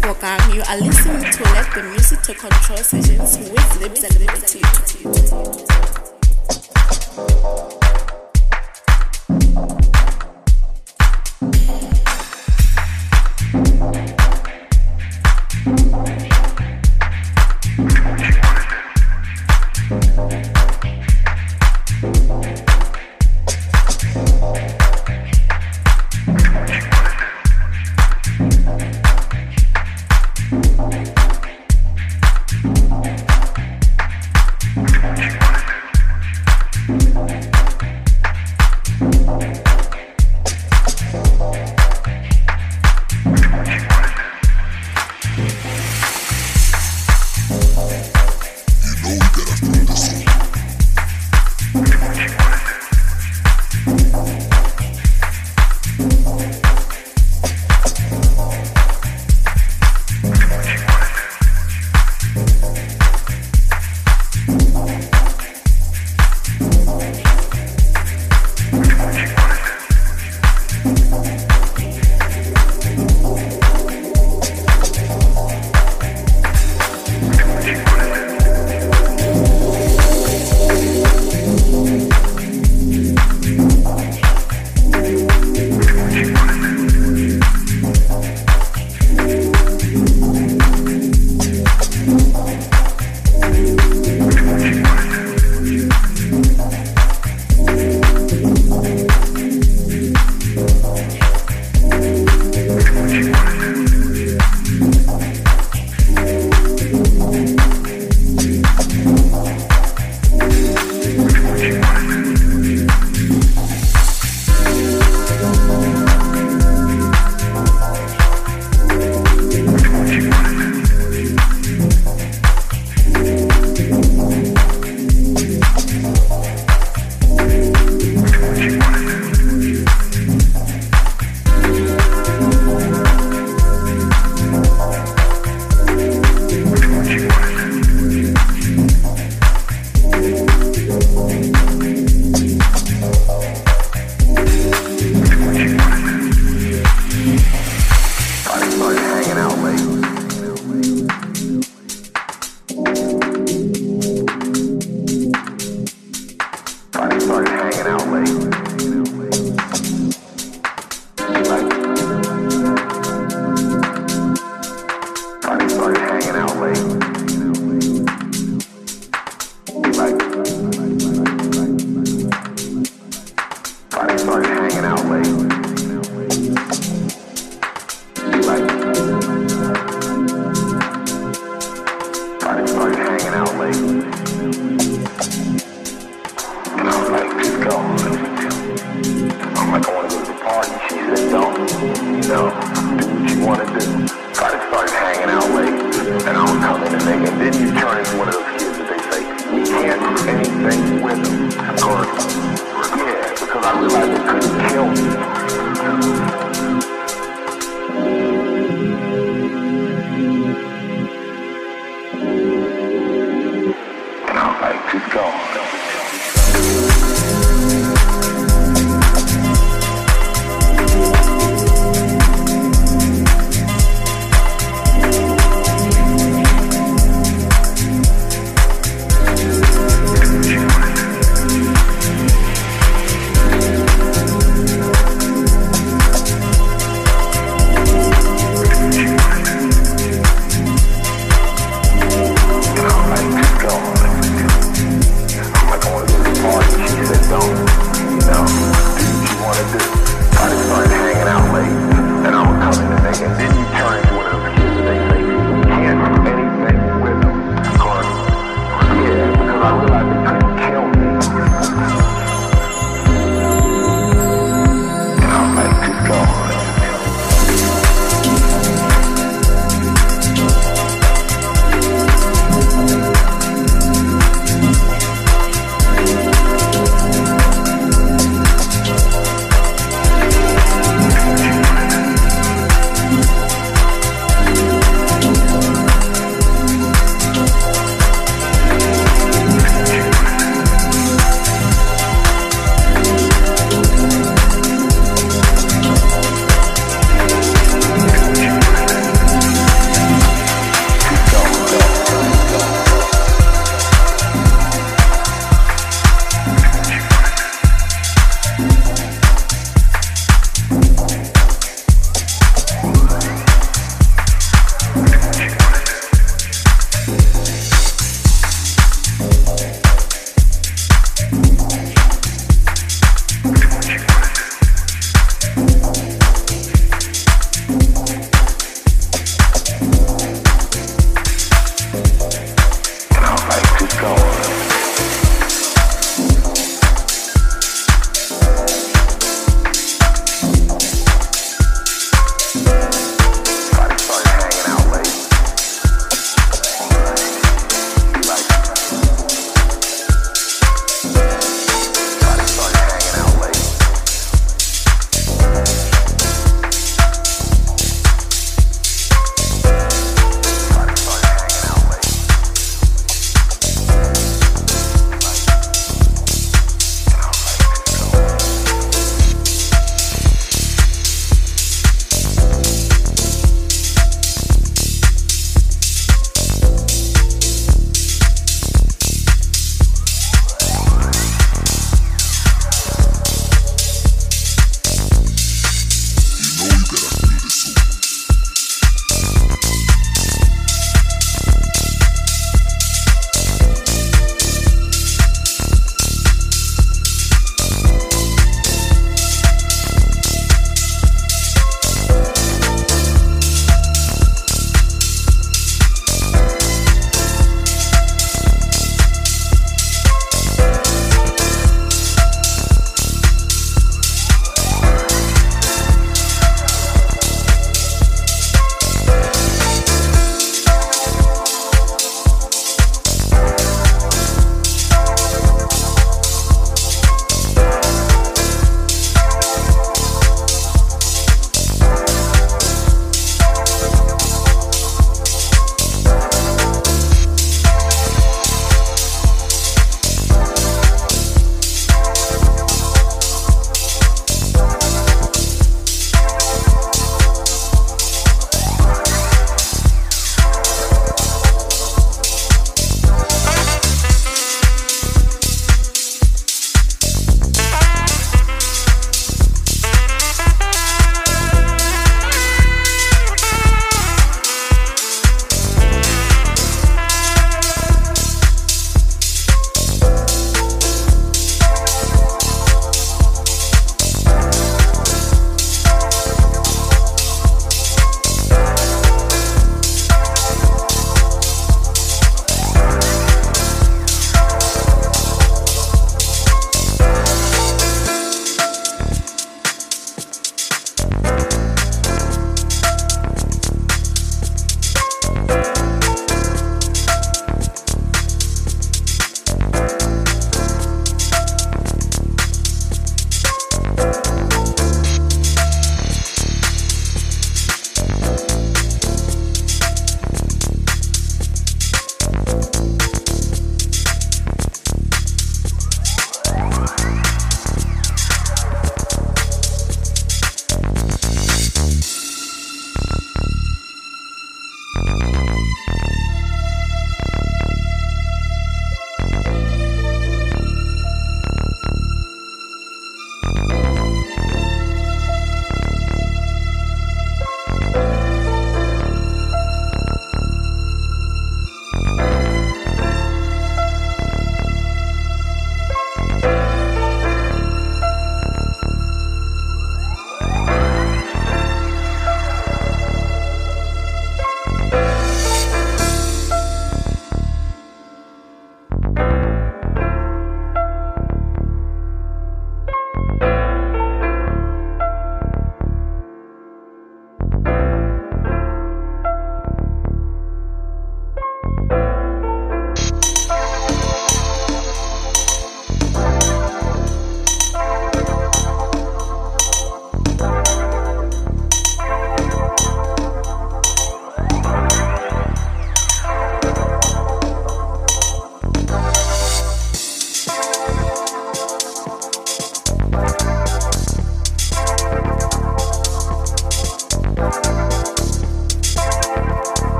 Bokang. You are listening to Let the Music to Control sessions with Lips and Liberty. do what you want to do. So I just started hanging out late, and I would come in and make it. Then you turn into one of those kids that they say, we can't do anything with them. Or, yeah, because I realized they couldn't kill me.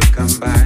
to come by.